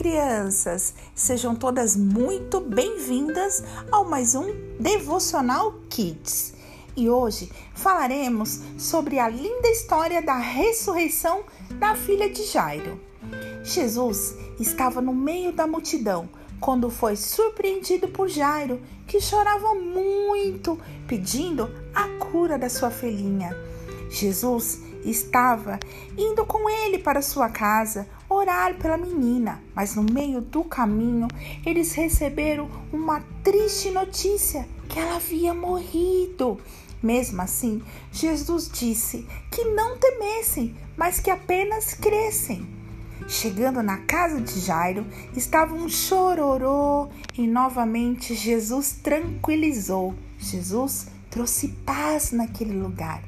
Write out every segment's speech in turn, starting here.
crianças! Sejam todas muito bem-vindas ao mais um Devocional Kids. E hoje falaremos sobre a linda história da ressurreição da filha de Jairo. Jesus estava no meio da multidão quando foi surpreendido por Jairo, que chorava muito, pedindo a cura da sua filhinha. Jesus estava indo com ele para sua casa orar pela menina, mas no meio do caminho eles receberam uma triste notícia que ela havia morrido. Mesmo assim, Jesus disse que não temessem, mas que apenas crescem. Chegando na casa de Jairo, estava um chororô e novamente Jesus tranquilizou. Jesus trouxe paz naquele lugar.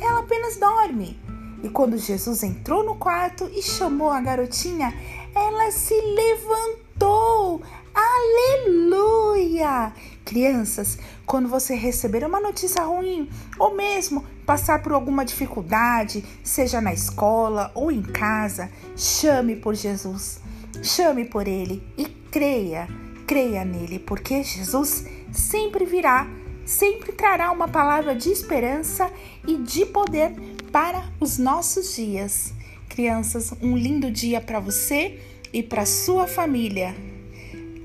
Ela apenas dorme. E quando Jesus entrou no quarto e chamou a garotinha, ela se levantou. Aleluia! Crianças, quando você receber uma notícia ruim ou mesmo passar por alguma dificuldade, seja na escola ou em casa, chame por Jesus. Chame por ele e creia, creia nele, porque Jesus sempre virá sempre trará uma palavra de esperança e de poder para os nossos dias. Crianças, um lindo dia para você e para sua família.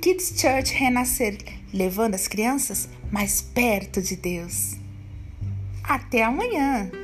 Kids Church Renascer, levando as crianças mais perto de Deus. Até amanhã!